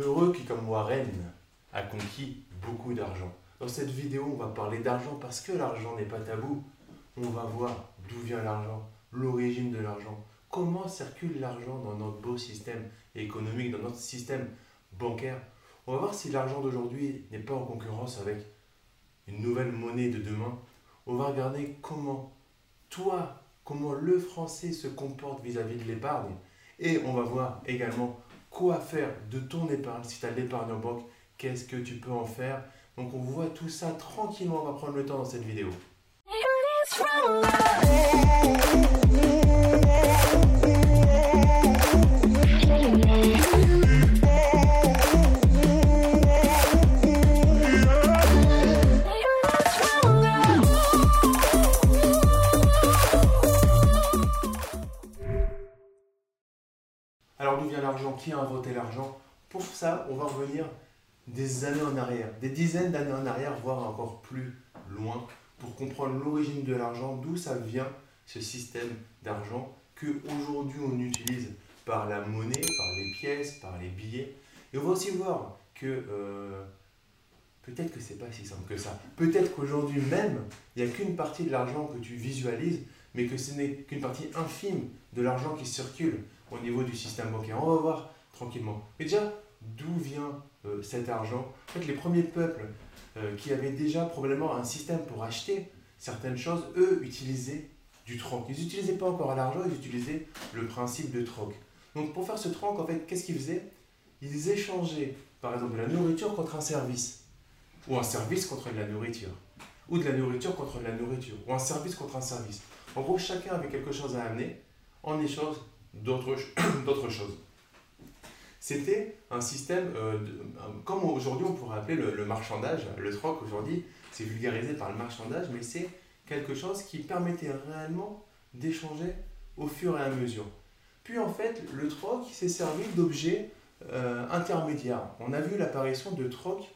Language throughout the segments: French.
Heureux qui, comme Warren, a conquis beaucoup d'argent. Dans cette vidéo, on va parler d'argent parce que l'argent n'est pas tabou. On va voir d'où vient l'argent, l'origine de l'argent, comment circule l'argent dans notre beau système économique, dans notre système bancaire. On va voir si l'argent d'aujourd'hui n'est pas en concurrence avec une nouvelle monnaie de demain. On va regarder comment toi, comment le français se comporte vis-à-vis de l'épargne. Et on va voir également quoi faire de ton épargne. Si tu as l'épargne en banque, qu'est-ce que tu peux en faire? Donc on voit tout ça tranquillement, on va prendre le temps dans cette vidéo. Qui a l'argent Pour ça, on va revenir des années en arrière, des dizaines d'années en arrière, voire encore plus loin, pour comprendre l'origine de l'argent, d'où ça vient ce système d'argent que aujourd'hui on utilise par la monnaie, par les pièces, par les billets. Et on va aussi voir que euh, peut-être que c'est pas si simple que ça. Peut-être qu'aujourd'hui même, il n'y a qu'une partie de l'argent que tu visualises, mais que ce n'est qu'une partie infime de l'argent qui circule au niveau du système bancaire. On va voir tranquillement. Mais déjà, d'où vient euh, cet argent? En fait, les premiers peuples euh, qui avaient déjà probablement un système pour acheter certaines choses, eux utilisaient du troc. Ils n'utilisaient pas encore l'argent, ils utilisaient le principe de troc. Donc pour faire ce troc, en fait, qu'est-ce qu'ils faisaient? Ils échangeaient, par exemple, de la nourriture contre un service, ou un service contre de la nourriture, ou de la nourriture contre de la nourriture, ou un service contre un service. En gros, chacun avait quelque chose à amener en échange d'autres choses. C'était un système, euh, comme aujourd'hui on pourrait appeler le, marchandage, le troc aujourd'hui, c'est vulgarisé par le marchandage, mais c'est quelque chose qui permettait réellement d'échanger au fur et à mesure. Puis en fait, le troc s'est servi d'objets euh, intermédiaires. On a vu l'apparition de troc,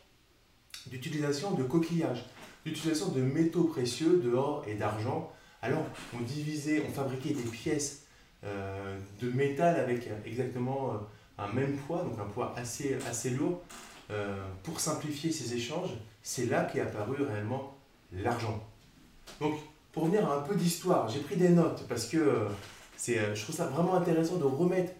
d'utilisation de coquillages, d'utilisation de métaux précieux, de or et d'argent. Alors on divisait, on fabriquait des pièces euh, de métal avec exactement un même poids, donc un poids assez, assez lourd, euh, pour simplifier ces échanges, c'est là qu'est apparu réellement l'argent. Donc, pour venir à un peu d'histoire, j'ai pris des notes parce que euh, euh, je trouve ça vraiment intéressant de remettre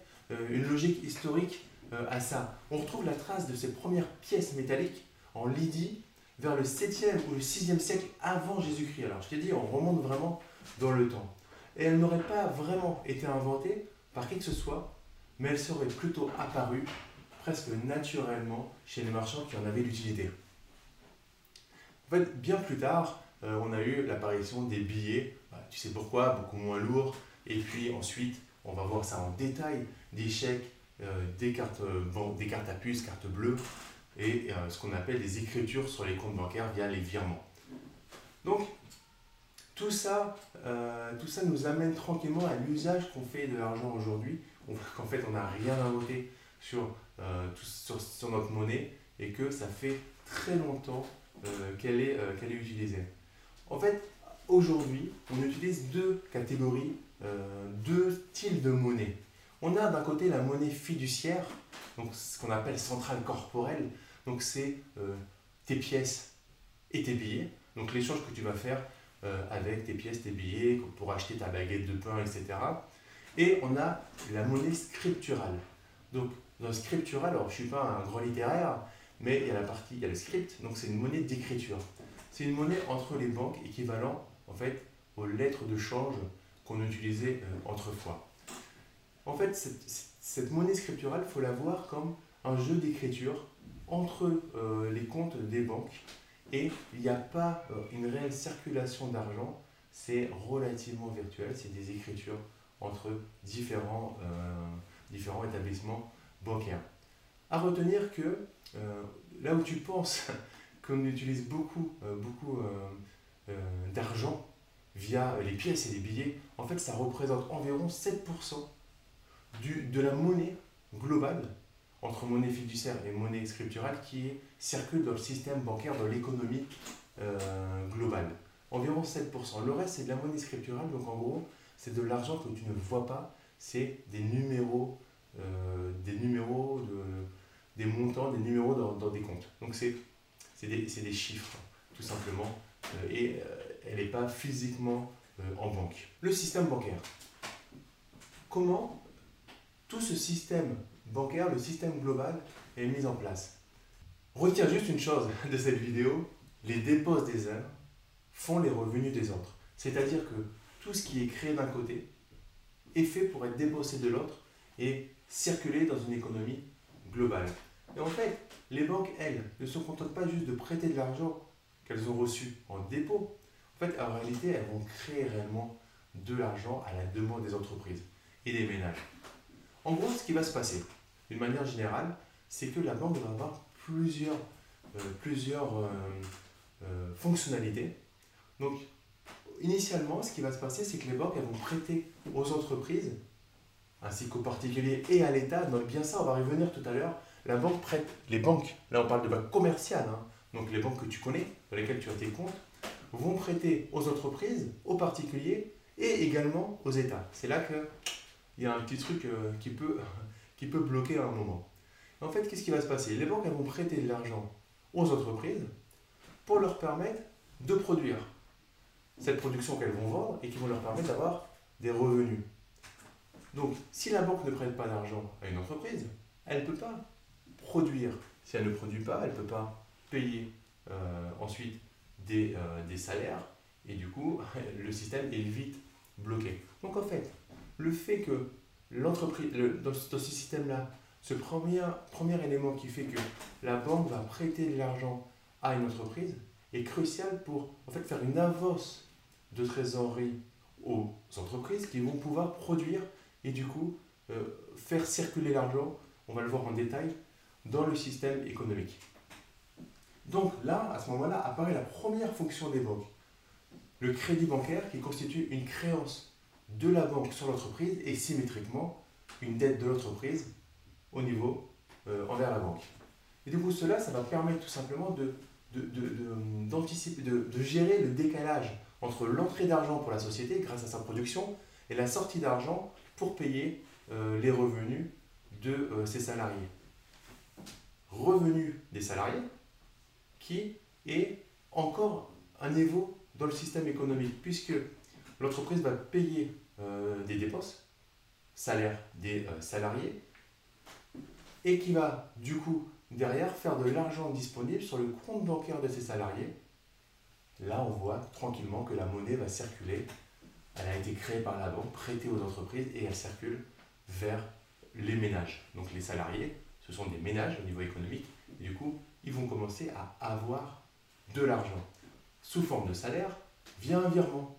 une logique historique à ça. On retrouve la trace de ces premières pièces métalliques en Lydie vers le 7e ou le 6e siècle avant Jésus-Christ. Alors, je t'ai dit, on remonte vraiment dans le temps. Et elles n'auraient pas vraiment été inventées par qui que ce soit mais elle serait plutôt apparue presque naturellement chez les marchands qui en avaient l'utilité. En fait, bien plus tard, euh, on a eu l'apparition des billets, bah, tu sais pourquoi, beaucoup moins lourds, et puis ensuite, on va voir ça en détail, des chèques, euh, des, cartes, euh, des cartes à puce, cartes bleues, et ce qu'on appelle des écritures sur les comptes bancaires via les virements. Donc, tout ça, tout ça nous amène tranquillement à l'usage qu'on fait de l'argent aujourd'hui qu'en fait on n'a rien inventé sur, euh, sur, sur, notre monnaie et que ça fait très longtemps euh, qu'elle est, euh, qu'elle est utilisée. En fait, aujourd'hui, on utilise deux catégories, deux styles de monnaie. On a d'un côté la monnaie fiduciaire, donc ce qu'on appelle centrale corporelle, donc c'est tes pièces et tes billets, donc l'échange que tu vas faire avec tes pièces, tes billets, pour acheter ta baguette de pain, etc. Et on a la monnaie scripturale. Donc, dans le scriptural, alors je ne suis pas un grand littéraire, mais il y a la partie, il y a le script, donc c'est une monnaie d'écriture. C'est une monnaie entre les banques équivalent en fait aux lettres de change qu'on utilisait euh, autrefois. En fait, cette, monnaie scripturale, il faut la voir comme un jeu d'écriture entre euh, les comptes des banques et il n'y a pas euh, une réelle circulation d'argent, c'est relativement virtuel, c'est des écritures entre différents, euh, différents établissements bancaires. À retenir que euh, là où tu penses qu'on utilise beaucoup, euh, beaucoup d'argent via les pièces et les billets, en fait ça représente environ 7% du, de la monnaie globale entre monnaie fiduciaire et monnaie scripturale qui circule dans le système bancaire, dans l'économie globale. Environ 7%. Le reste, c'est de la monnaie scripturale, donc en gros, c'est de l'argent que tu ne vois pas, c'est des numéros, euh, des numéros des montants, des numéros dans, des comptes. Donc c'est des, des, chiffres, tout simplement, euh, et elle n'est pas physiquement en banque. Le système bancaire. Comment tout ce système bancaire, le système global, est mis en place? Retiens juste une chose de cette vidéo, les dépôts des uns font les revenus des autres. C'est-à-dire que tout ce qui est créé d'un côté est fait pour être débossé de l'autre et circuler dans une économie globale. Et en fait, les banques, elles, ne se contentent pas juste de prêter de l'argent qu'elles ont reçu en dépôt. En fait, en réalité, elles vont créer réellement de l'argent à la demande des entreprises et des ménages. En gros, ce qui va se passer, d'une manière générale, c'est que la banque va avoir plusieurs, euh, euh, euh, fonctionnalités. Donc, initialement, ce qui va se passer, c'est que les banques vont prêter aux entreprises, ainsi qu'aux particuliers et à l'État. Donc, bien ça, on va y revenir tout à l'heure. La banque prête, les banques, là on parle de banques commerciales, hein. donc les banques que tu connais, dans lesquelles tu as tes comptes, vont prêter aux entreprises, aux particuliers et également aux États. C'est là qu'il y a un petit truc qui, peut, qui peut bloquer à un moment. En fait, qu'est-ce qui va se passer? Les banques vont prêter de l'argent aux entreprises pour leur permettre de produire cette production qu'elles vont vendre et qui vont leur permettre d'avoir des revenus. Donc, si la banque ne prête pas d'argent à une entreprise, elle ne peut pas produire. Si elle ne produit pas, elle ne peut pas payer euh, ensuite des, euh, des, salaires et du coup, le système est vite bloqué. Donc, en fait, le fait que l'entreprise, dans ce système-là, ce premier, premier élément qui fait que la banque va prêter de l'argent à une entreprise est crucial pour en fait, faire une avance de trésorerie aux entreprises qui vont pouvoir produire et du coup euh, faire circuler l'argent, on va le voir en détail, dans le système économique. Donc là, à ce moment-là, apparaît la première fonction des banques. Le crédit bancaire qui constitue une créance de la banque sur l'entreprise et symétriquement une dette de l'entreprise au niveau euh, envers la banque. Et du coup, cela, ça va permettre tout simplement de, de, gérer le décalage entre l'entrée d'argent pour la société grâce à sa production et la sortie d'argent pour payer euh, les revenus de euh, ses salariés. Revenus des salariés qui est encore un niveau dans le système économique puisque l'entreprise va payer des dépenses, salaire des salariés, et qui va du coup derrière faire de l'argent disponible sur le compte bancaire de ses salariés. Là, on voit tranquillement que la monnaie va circuler. Elle a été créée par la banque, prêtée aux entreprises et elle circule vers les ménages. Donc les salariés, ce sont des ménages au niveau économique. Et du coup, ils vont commencer à avoir de l'argent sous forme de salaire via un virement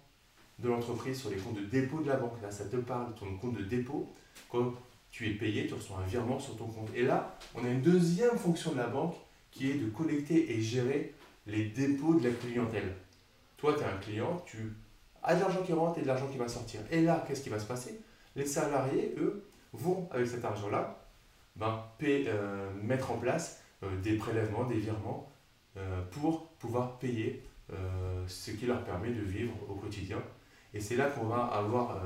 de l'entreprise sur les comptes de dépôt de la banque. Là, ça te parle ton compte de dépôt. Comme tu es payé, tu reçois un virement sur ton compte. Et là, on a une deuxième fonction de la banque qui est de collecter et gérer les dépôts de la clientèle. Toi, tu es un client, tu as de l'argent qui rentre et de l'argent qui va sortir. Et là, qu'est-ce qui va se passer? Les salariés, eux, vont, avec cet argent-là, ben, euh, mettre en place euh, des prélèvements, des virements, euh, pour pouvoir payer ce qui leur permet de vivre au quotidien. Et c'est là qu'on va avoir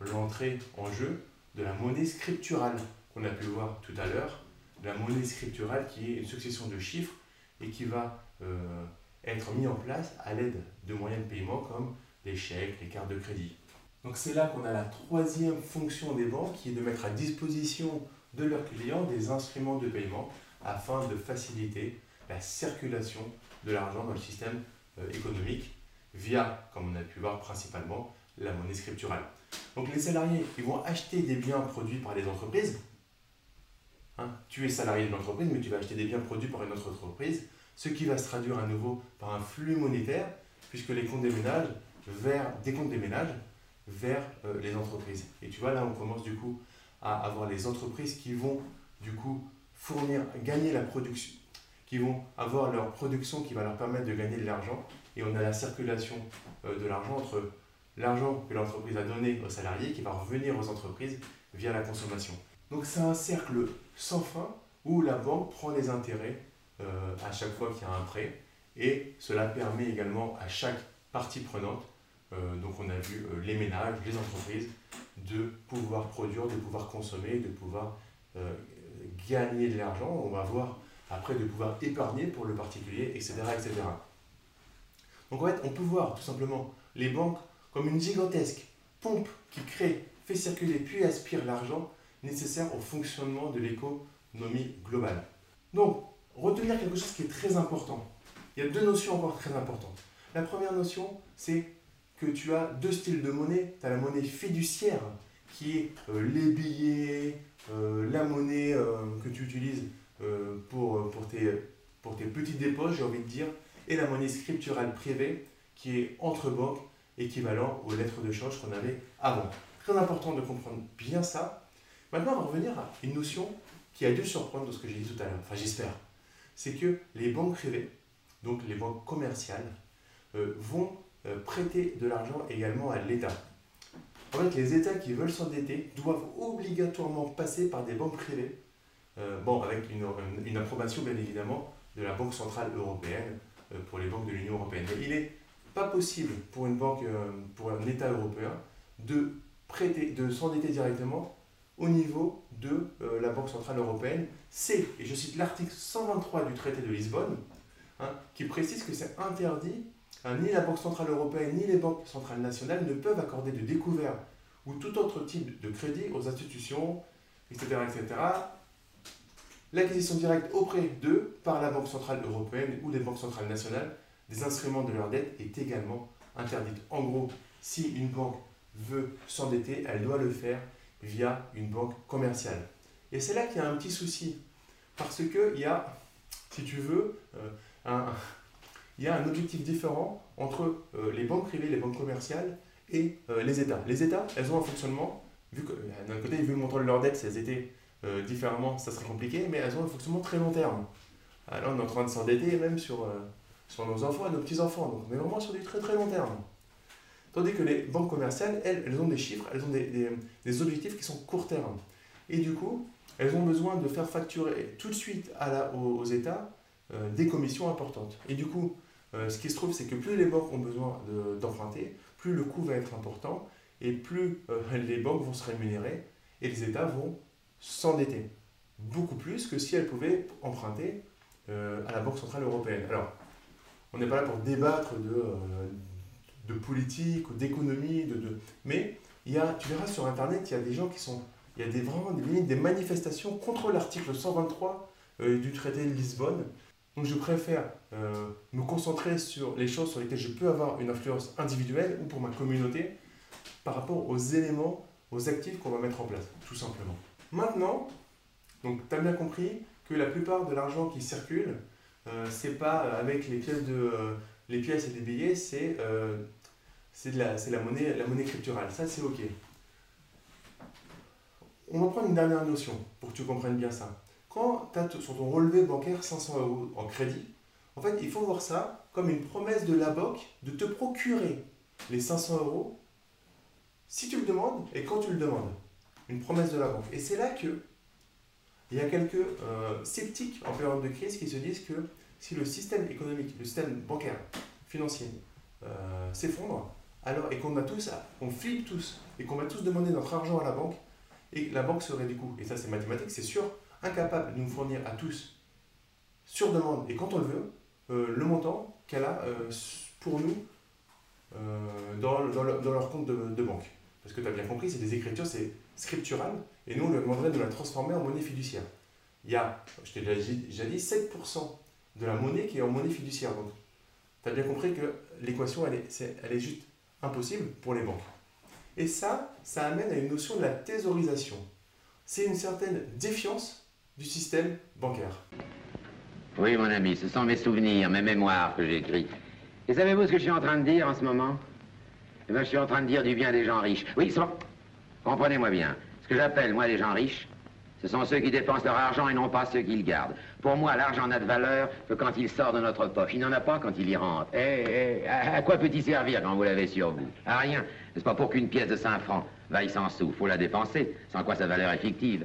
l'entrée en jeu de la monnaie scripturale qu'on a pu voir tout à l'heure, la monnaie scripturale qui est une succession de chiffres et qui va euh, être mis en place à l'aide de moyens de paiement comme les chèques, les cartes de crédit. Donc c'est là qu'on a la troisième fonction des banques qui est de mettre à disposition de leurs clients des instruments de paiement afin de faciliter la circulation de l'argent dans le système euh, économique via, comme on a pu voir principalement, la monnaie scripturale. Donc les salariés, ils vont acheter des biens produits par les entreprises. Hein, tu es salarié de l'entreprise, mais tu vas acheter des biens produits par une autre entreprise, ce qui va se traduire à nouveau par un flux monétaire, puisque les comptes des ménages vers des comptes des ménages vers euh, les entreprises. Et tu vois, là, on commence du coup à avoir les entreprises qui vont du coup fournir, gagner la production, qui vont avoir leur production qui va leur permettre de gagner de l'argent. Et on a la circulation euh, de l'argent entre l'argent que l'entreprise a donné aux salariés qui va revenir aux entreprises via la consommation. Donc c'est un cercle sans fin où la banque prend les intérêts à chaque fois qu'il y a un prêt et cela permet également à chaque partie prenante, euh, donc on a vu euh, les ménages, les entreprises, de pouvoir produire, de pouvoir consommer, de pouvoir gagner de l'argent, on va voir après de pouvoir épargner pour le particulier, etc., etc. Donc en fait, on peut voir tout simplement les banques comme une gigantesque pompe qui crée, fait circuler puis aspire l'argent nécessaire au fonctionnement de l'économie globale. Donc, retenir quelque chose qui est très important. Il y a deux notions encore très importantes. La première notion, c'est que tu as deux styles de monnaie. Tu as la monnaie fiduciaire, qui est euh, les billets, euh, la monnaie euh, que tu utilises pour, pour, tes, pour tes petits dépôts, j'ai envie de dire, et la monnaie scripturale privée, qui est entre banques, équivalent aux lettres de change qu'on avait avant. Très important de comprendre bien ça. Maintenant, on va revenir à une notion qui a dû surprendre de ce que j'ai dit tout à l'heure, enfin j'espère. C'est que les banques privées, donc les banques commerciales, vont euh, prêter de l'argent également à l'État. En fait, les États qui veulent s'endetter doivent obligatoirement passer par des banques privées, euh, bon, avec une, approbation bien évidemment de la Banque Centrale Européenne euh, pour les banques de l'Union Européenne. Mais il n'est pas possible pour une banque, pour un État européen, de prêter, de s'endetter directement au niveau de la Banque Centrale Européenne. C'est, et je cite l'article 123 du traité de Lisbonne, hein, qui précise que c'est interdit Hein, ni la Banque Centrale Européenne ni les banques centrales nationales ne peuvent accorder de découvert ou tout autre type de crédit aux institutions, etc. etc. L'acquisition directe auprès d'eux par la Banque Centrale Européenne ou les banques centrales nationales des instruments de leur dette est également interdite. En gros, si une banque veut s'endetter, elle doit le faire via une banque commerciale. Et c'est là qu'il y a un petit souci. Parce qu'il y a, si tu veux, euh, un, il y a un objectif différent entre euh, les banques privées, les banques commerciales et euh, les États. Les États, elles ont un fonctionnement, vu que d'un côté, vu le montant de leur dette, si elles étaient différemment, ça serait compliqué, mais elles ont un fonctionnement très long terme. là, on est en train de s'endetter même sur, sur nos enfants et nos petits-enfants, donc on est vraiment sur du très très long terme. Tandis que les banques commerciales, elles, elles ont des chiffres, elles ont des, des, objectifs qui sont court terme. Et du coup, elles ont besoin de faire facturer tout de suite à la, aux, États des commissions importantes. Et du coup, euh, ce qui se trouve, c'est que plus les banques ont besoin d'emprunter, plus le coût va être important et plus euh, les banques vont se rémunérer et les États vont s'endetter. Beaucoup plus que si elles pouvaient emprunter euh, à la Banque Centrale Européenne. Alors, on n'est pas là pour débattre de, de politique d'économie, de, mais il y a, tu verras sur Internet, il y a des gens qui sont... Il y a des, vraiment des, des manifestations contre l'article 123 du traité de Lisbonne donc je préfère euh, me concentrer sur les choses sur lesquelles je peux avoir une influence individuelle ou pour ma communauté par rapport aux éléments, aux actifs qu'on va mettre en place, tout simplement. Maintenant, donc tu as bien compris que la plupart de l'argent qui circule, euh, c'est pas avec les pièces, de, euh, les pièces et les billets, c'est euh, la, la, monnaie, la monnaie scripturale. Ça, c'est OK. On va prendre une dernière notion pour que tu comprennes bien ça quand tu as sur ton relevé bancaire 500 euros en crédit, en fait, il faut voir ça comme une promesse de la banque de te procurer les 500 euros si tu le demandes et quand tu le demandes. Une promesse de la banque. Et c'est là que il y a quelques euh, sceptiques en période de crise qui se disent que si le système économique, le système bancaire, financier euh, s'effondre, alors et qu'on a tous, on flippe tous et qu'on va tous demander notre argent à la banque, et la banque serait du coup, et ça c'est mathématique, c'est sûr, incapable de nous fournir à tous, sur demande et quand on le veut, euh, le montant qu'elle a euh, pour nous euh, dans, dans, leur compte de, banque. Parce que tu as bien compris, c'est des écritures, c'est scriptural, et nous on leur demanderait de la transformer en monnaie fiduciaire. Il y a, je t'ai déjà dit, 7% de la monnaie qui est en monnaie fiduciaire. Donc tu as bien compris que l'équation, elle est, elle est juste impossible pour les banques. Et ça, ça amène à une notion de la thésaurisation. C'est une certaine défiance du système bancaire. Oui, mon ami, ce sont mes souvenirs, mes mémoires que j'écris. Et savez-vous ce que je suis en train de dire en ce moment? Eh bien, je suis en train de dire du bien des gens riches. Oui, Comprenez-moi bien. Ce que j'appelle, moi, les gens riches, ce sont ceux qui dépensent leur argent et non pas ceux qui le gardent. Pour moi, l'argent n'a de valeur que quand il sort de notre poche. Il n'en a pas quand il y rentre. Eh, eh, à quoi peut-il servir quand vous l'avez sur vous? À rien. N'est-ce pas pour qu'une pièce de 5 francs vaille 100 sous? Faut la dépenser, sans quoi sa valeur est fictive.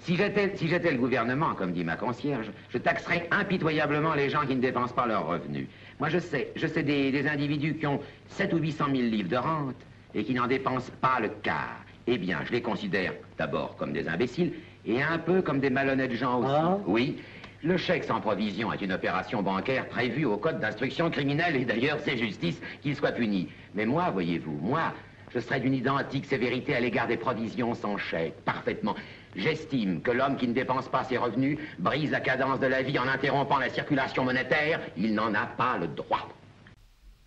Si j'étais si le gouvernement, comme dit ma concierge, je taxerais impitoyablement les gens qui ne dépensent pas leurs revenus. Moi, je sais, je sais des, individus qui ont 7 ou 800 000 livres de rente et qui n'en dépensent pas le quart. Eh bien, je les considère d'abord comme des imbéciles Et un peu comme des malhonnêtes gens aussi. Ah. Oui. Le chèque sans provision est une opération bancaire prévue au code d'instruction criminelle et d'ailleurs c'est justice qu'il soit puni. Mais moi, voyez-vous, moi, je serais d'une identique sévérité à l'égard des provisions sans chèque, parfaitement. J'estime que l'homme qui ne dépense pas ses revenus brise la cadence de la vie en interrompant la circulation monétaire. Il n'en a pas le droit.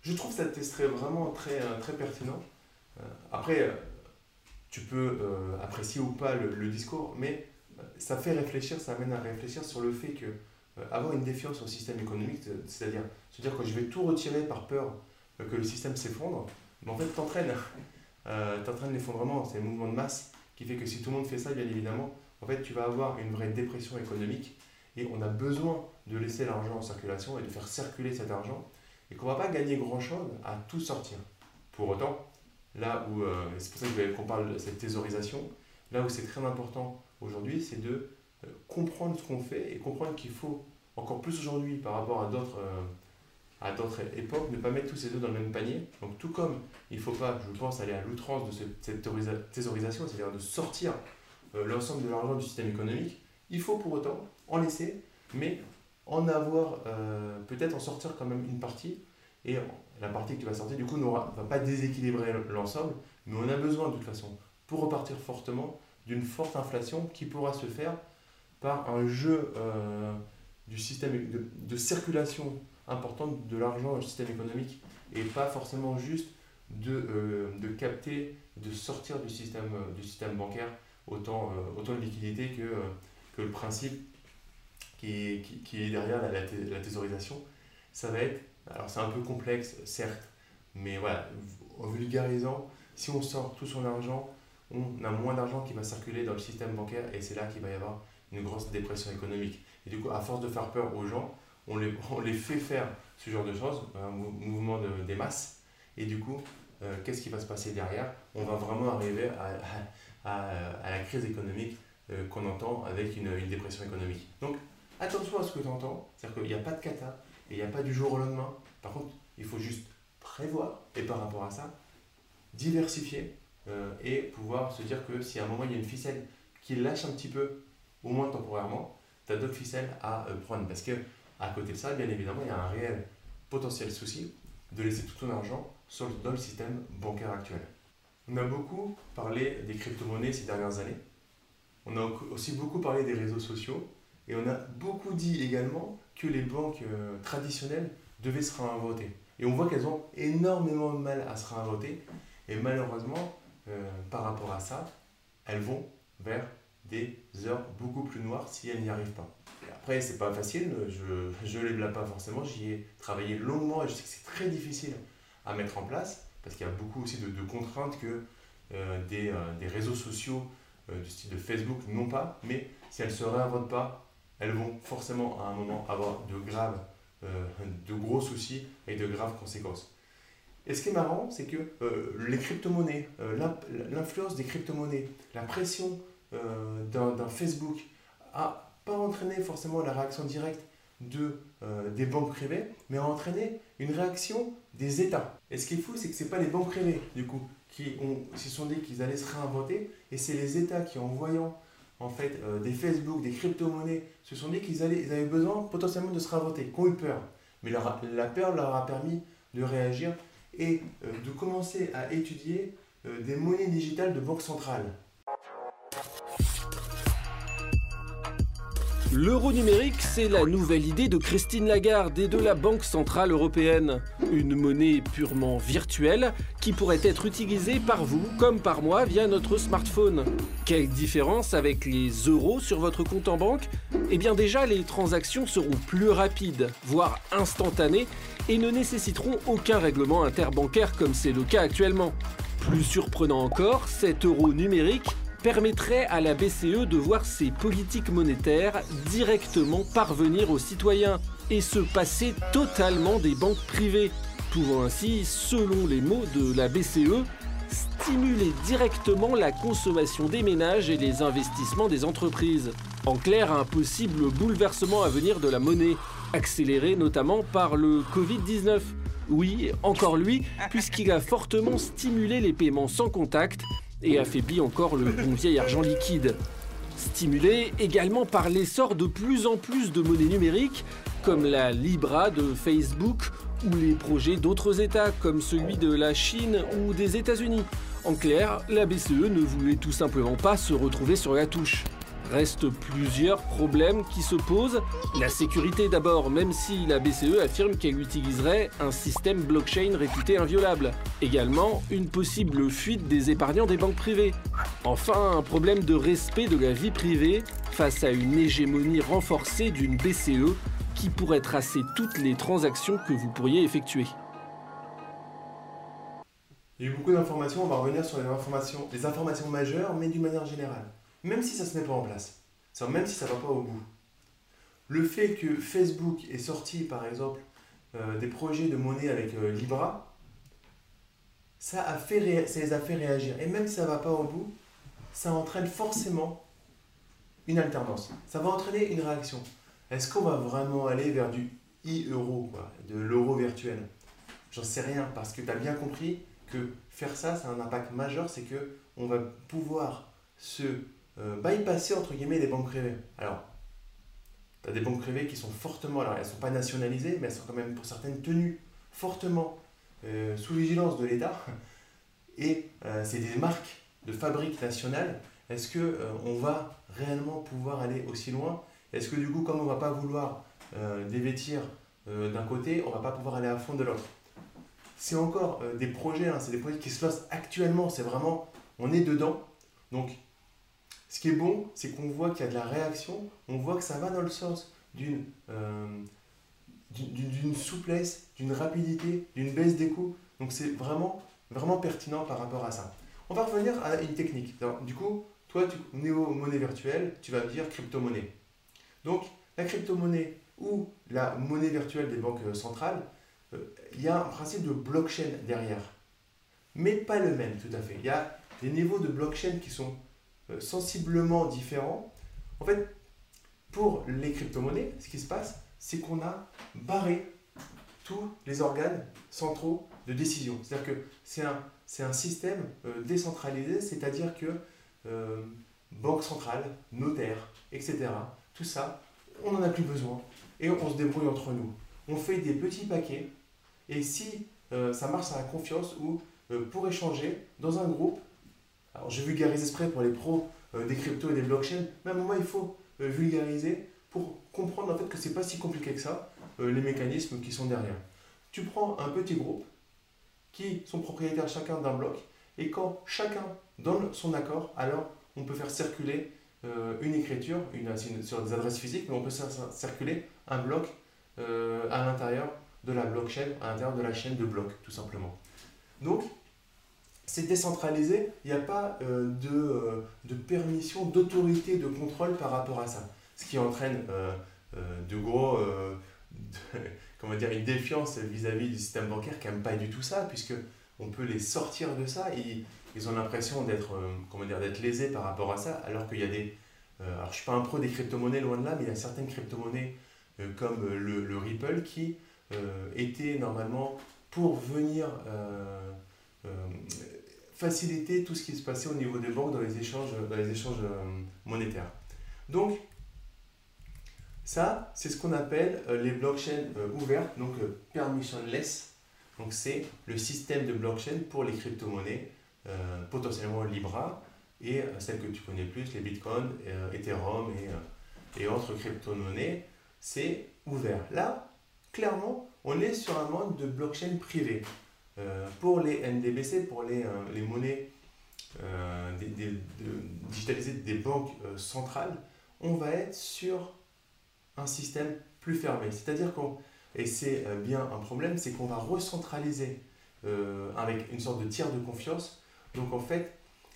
Je trouve cet extrait vraiment très, euh, très pertinent. Euh, après, euh, tu peux euh, apprécier ou pas le, discours, mais euh, ça fait réfléchir, ça amène à réfléchir sur le fait que euh, avoir une défiance au système économique, c'est- c'est-à-dire se dire que je vais tout retirer par peur que le système s'effondre, mais en fait t'entraînes, t'entraînes l'effondrement, c'est le mouvement de masse qui fait que si tout le monde fait ça, bien évidemment, en fait tu vas avoir une vraie dépression économique et on a besoin de laisser l'argent en circulation et de faire circuler cet argent et qu'on va pas gagner grand-chose à tout sortir. Pour autant, là où, euh, c'est pour ça qu'on parle de cette thésaurisation, là où c'est très important aujourd'hui, c'est de euh, comprendre ce qu'on fait et comprendre qu'il faut, encore plus aujourd'hui par rapport à d'autres euh, à d'autres époques, ne pas mettre tous ses œufs dans le même panier. Donc tout comme il ne faut pas, je pense, aller à l'outrance de ce- cette thésaurisation, c'est-à-dire de sortir l'ensemble de l'argent du système économique, il faut pour autant en laisser, mais en avoir, peut-être en sortir quand même une partie, et la partie que tu vas sortir, du coup, ne va pas déséquilibrer l'ensemble, mais on a besoin de toute façon, pour repartir fortement, d'une forte inflation qui pourra se faire par un jeu euh, du système de, de circulation importante de l'argent dans le système économique, et pas forcément juste de, euh, de capter, de sortir du système, euh, du système bancaire autant, autant de liquidité que, que le principe qui qui, est derrière la, la thésaurisation. Ça va être, alors c'est un peu complexe, certes, mais voilà, en vulgarisant, si on sort tout son argent, on a moins d'argent qui va circuler dans le système bancaire et c'est là qu'il va y avoir une grosse dépression économique. Et du coup, à force de faire peur aux gens, on les, on les fait faire ce genre de choses, un mou- mouvement de, des masses, et du coup, euh, qu'est-ce qui va se passer derrière? On va vraiment arriver à, à, à la crise économique euh, qu'on entend avec une, une dépression économique. Donc, attention à ce que tu entends, c'est-à-dire qu'il n'y a pas de cata et il n'y a pas du jour au lendemain. Par contre, il faut juste prévoir et par rapport à ça, diversifier euh, et pouvoir se dire que si à un moment il y a une ficelle qui lâche un petit peu, au moins temporairement, tu as d'autres ficelles à euh, prendre. Parce que à côté de ça, bien évidemment, il y a un réel potentiel souci de laisser tout ton argent sur dans le système bancaire actuel. On a beaucoup parlé des crypto-monnaies ces dernières années. On a au- aussi beaucoup parlé des réseaux sociaux. Et on a beaucoup dit également que les banques euh, traditionnelles devaient se réinventer. Et on voit qu'elles ont énormément de mal à se réinventer. Et malheureusement, euh, par rapport à ça, elles vont vers des heures beaucoup plus noires si elles n'y arrivent pas. Et après, c'est pas facile, je ne les blâme pas forcément, j'y ai travaillé longuement et je sais que c'est très difficile à mettre en place parce qu'il y a beaucoup aussi de, contraintes que euh, des, des réseaux sociaux du style de Facebook n'ont pas, mais si elles ne se réinventent pas, elles vont forcément à un moment avoir de graves, euh, de gros soucis et de graves conséquences. Et ce qui est marrant, c'est que euh, les crypto-monnaies, euh, l'influence des crypto-monnaies, la pression d'un Facebook a pas entraîné forcément la réaction directe de, des banques privées, mais a entraîné une réaction des États. Et ce qui est fou, c'est que ce pas les banques privées, du coup, qui ont, se sont dit qu'ils allaient se réinventer, et c'est les États qui, en voyant en fait, euh, des Facebook, des crypto-monnaies, se sont dit qu'ils avaient besoin potentiellement de se réinventer, qui ont eu peur. Mais la peur leur a permis de réagir et euh, de commencer à étudier euh, des monnaies digitales de banque centrale. L'euro numérique, c'est la nouvelle idée de Christine Lagarde et de la Banque Centrale Européenne. Une monnaie purement virtuelle qui pourrait être utilisée par vous comme par moi via notre smartphone. Quelle différence avec les euros sur votre compte en banque? Eh bien déjà, les transactions seront plus rapides, voire instantanées, et ne nécessiteront aucun règlement interbancaire comme c'est le cas actuellement. Plus surprenant encore, cet euro numérique permettrait à la BCE de voir ses politiques monétaires directement parvenir aux citoyens et se passer totalement des banques privées, pouvant ainsi, selon les mots de la BCE, stimuler directement la consommation des ménages et les investissements des entreprises. En clair, un possible bouleversement à venir de la monnaie, accéléré notamment par le Covid-19. Oui, encore lui, puisqu'il a fortement stimulé les paiements sans contact et affaiblit encore le bon vieil argent liquide. Stimulé également par l'essor de plus en plus de monnaies numériques, comme la Libra de Facebook ou les projets d'autres États comme celui de la Chine ou des États-Unis. En clair, la BCE ne voulait tout simplement pas se retrouver sur la touche. Restent plusieurs problèmes qui se posent. La sécurité d'abord, même si la BCE affirme qu'elle utiliserait un système blockchain réputé inviolable. Également, une possible fuite des épargnants des banques privées. Enfin, un problème de respect de la vie privée face à une hégémonie renforcée d'une BCE qui pourrait tracer toutes les transactions que vous pourriez effectuer. Il y a eu beaucoup d'informations, on va revenir sur les informations, les informations majeures, mais d'une manière générale. Même si ça ne se met pas en place, même si ça ne va pas au bout. Le fait que Facebook ait sorti, par exemple, euh, des projets de monnaie avec euh, Libra, ça, a fait ça les a fait réagir. Et même si ça ne va pas au bout, ça entraîne forcément une alternance. Ça va entraîner une réaction. Est-ce qu'on va vraiment aller vers du e-euro, de l'euro virtuel? J'en sais rien, parce que tu as bien compris que faire ça, ça a un impact majeur, c'est que on va pouvoir se euh, bypasser entre guillemets des banques privées. Alors, tu as des banques privées qui sont fortement, alors elles ne sont pas nationalisées, mais elles sont quand même pour certaines tenues fortement euh, sous vigilance de l'État. Et euh, c'est des marques de fabrique nationale. Est-ce que on va réellement pouvoir aller aussi loin? Est-ce que du coup, comme on va pas vouloir euh, dévêtir euh, d'un côté, on va pas pouvoir aller à fond de l'autre? C'est encore euh, des projets, hein, c'est des projets qui se lancent actuellement, c'est vraiment, on est dedans. Donc, ce qui est bon, c'est qu'on voit qu'il y a de la réaction, on voit que ça va dans le sens d'une d'une souplesse, d'une rapidité, d'une baisse des coûts. Donc c'est vraiment, vraiment pertinent par rapport à ça. On va revenir à une technique. du coup, toi, tu, néo monnaie virtuelle, tu vas me dire crypto-monnaie. Donc, la crypto-monnaie ou la monnaie virtuelle des banques euh, centrales, euh, il y a un principe de blockchain derrière. Mais pas le même tout à fait. Il y a des niveaux de blockchain qui sont euh, sensiblement différents. En fait, pour les crypto-monnaies, ce qui se passe, c'est qu'on a barré tous les organes centraux de décision. C'est-à-dire que c'est un, un, système décentralisé, c'est-à-dire que banque centrale, notaire, etc., tout ça, on n'en a plus besoin et on se débrouille entre nous. On fait des petits paquets et si euh, ça marche à la confiance ou euh, pour échanger dans un groupe, alors je vulgarise exprès pour les pros euh, des cryptos et des blockchains, mais à un moment il faut vulgariser pour comprendre en fait que c'est pas si compliqué que ça, les mécanismes qui sont derrière. Tu prends un petit groupe qui sont propriétaires chacun d'un bloc et quand chacun donne son accord, alors on peut faire circuler euh, une écriture sur des adresses physiques, mais on peut circuler un bloc euh, à l'intérieur de la blockchain, à l'intérieur de la chaîne de blocs, tout simplement. Donc, c'est décentralisé, il n'y a pas euh, de, de, permission, d'autorité, de contrôle par rapport à ça. Ce qui entraîne de gros, comment dire, une défiance vis-à-vis du système bancaire qui n'aime pas du tout ça, puisque on peut les sortir de ça ils ont l'impression d'être euh, comment lésés par rapport à ça, alors qu'il y a des euh, alors je suis pas un pro des crypto-monnaies loin de là, mais il y a certaines crypto-monnaies euh, comme le, Ripple qui étaient normalement pour venir faciliter tout ce qui se passait au niveau des banques dans les échanges, dans les échanges monétaires. Donc, ça, c'est ce qu'on appelle les blockchains ouvertes, donc permissionless. Donc, c'est le système de blockchain pour les crypto-monnaies euh, potentiellement Libra, et euh, celles que tu connais plus, les Bitcoin, euh, Ethereum et, et autres crypto-monnaies, c'est ouvert. Là, clairement, on est sur un mode de blockchain privé. Pour les NDBC, pour les, les monnaies des, des, digitalisées des banques centrales, on va être sur un système plus fermé. C'est-à-dire qu'on, et c'est bien un problème, c'est qu'on va recentraliser avec une sorte de tiers de confiance donc en fait,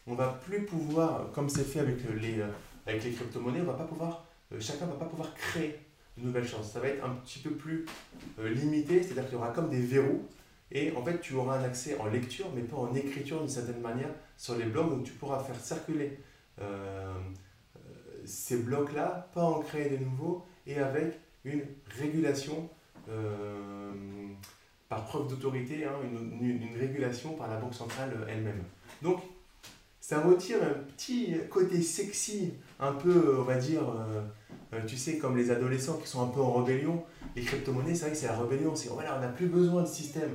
on va plus pouvoir, comme c'est fait avec les, euh, avec les crypto-monnaies, on va pas pouvoir, euh, chacun va pas pouvoir créer de nouvelles chances. Ça va être un petit peu plus euh, limité, c'est-à-dire qu'il y aura comme des verrous. Et en fait, tu auras un accès en lecture, mais pas en écriture d'une certaine manière sur les blocs. Donc tu pourras faire circuler ces blocs-là, pas en créer de nouveaux, et avec une régulation par preuve d'autorité, hein, une, une, régulation par la Banque centrale elle-même. Donc, ça retire un petit côté sexy, un peu, on va dire, euh, euh, tu sais, comme les adolescents qui sont un peu en rébellion. Les crypto-monnaies, c'est vrai que c'est la rébellion. C'est voilà, on n'a plus besoin de système